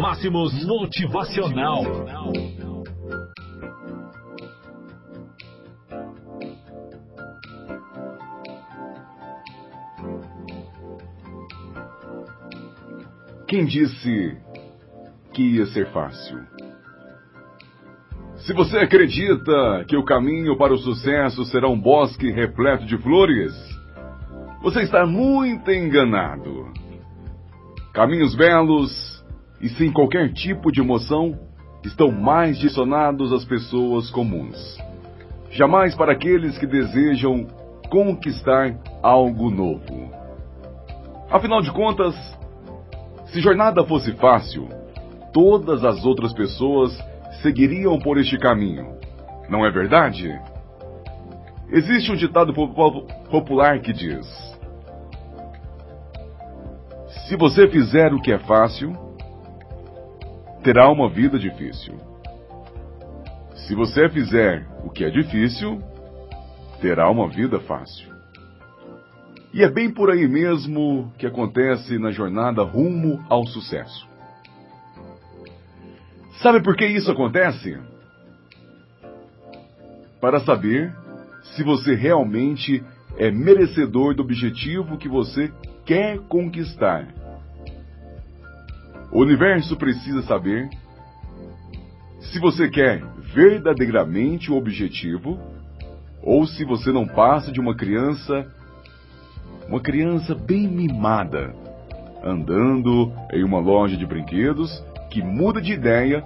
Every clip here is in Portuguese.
Máximos Motivacional. Quem disse que ia ser fácil? Se você acredita que o caminho para o sucesso será um bosque repleto de flores, você está muito enganado. Caminhos belos e sem qualquer tipo de emoção estão mais direcionados às pessoas comuns. Jamais para aqueles que desejam conquistar algo novo. Afinal de contas, se jornada fosse fácil, todas as outras pessoas seguiriam por este caminho. Não é verdade? Existe um ditado popular que diz: Se você fizer o que é fácil, terá uma vida difícil. Se você fizer o que é difícil, terá uma vida fácil. E é bem por aí mesmo que acontece na jornada rumo ao sucesso. Sabe por que isso acontece? Para saber se você realmente é merecedor do objetivo que você quer conquistar. O universo precisa saber se você quer verdadeiramente o objetivo ou se você não passa de uma criança uma criança bem mimada, andando em uma loja de brinquedos que muda de ideia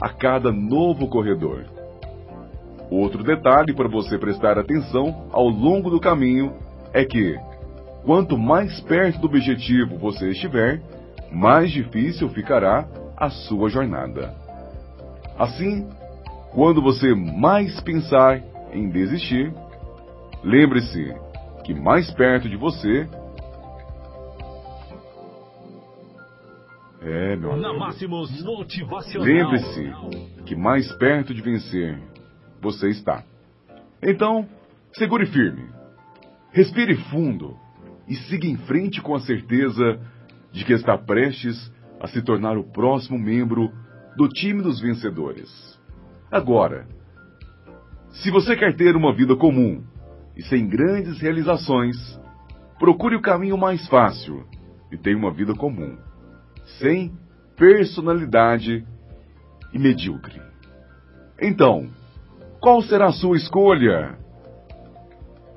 a cada novo corredor. Outro detalhe para você prestar atenção ao longo do caminho é que, quanto mais perto do objetivo você estiver, mais difícil ficará a sua jornada. Assim, quando você mais pensar em desistir, lembre-se que mais perto de você. É, meu amigo. Lembre-se que mais perto de vencer você está. Então, segure firme, respire fundo e siga em frente com a certeza de que está prestes a se tornar o próximo membro do time dos vencedores. Agora, se você quer ter uma vida comum e sem grandes realizações, procure o caminho mais fácil e tenha uma vida comum, sem personalidade e medíocre. Então, qual será a sua escolha?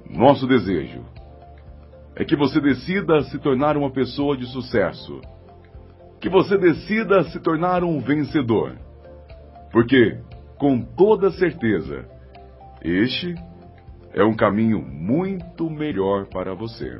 Nosso desejo é que você decida se tornar uma pessoa de sucesso, que você decida se tornar um vencedor, porque, com toda certeza, este é um caminho muito melhor para você.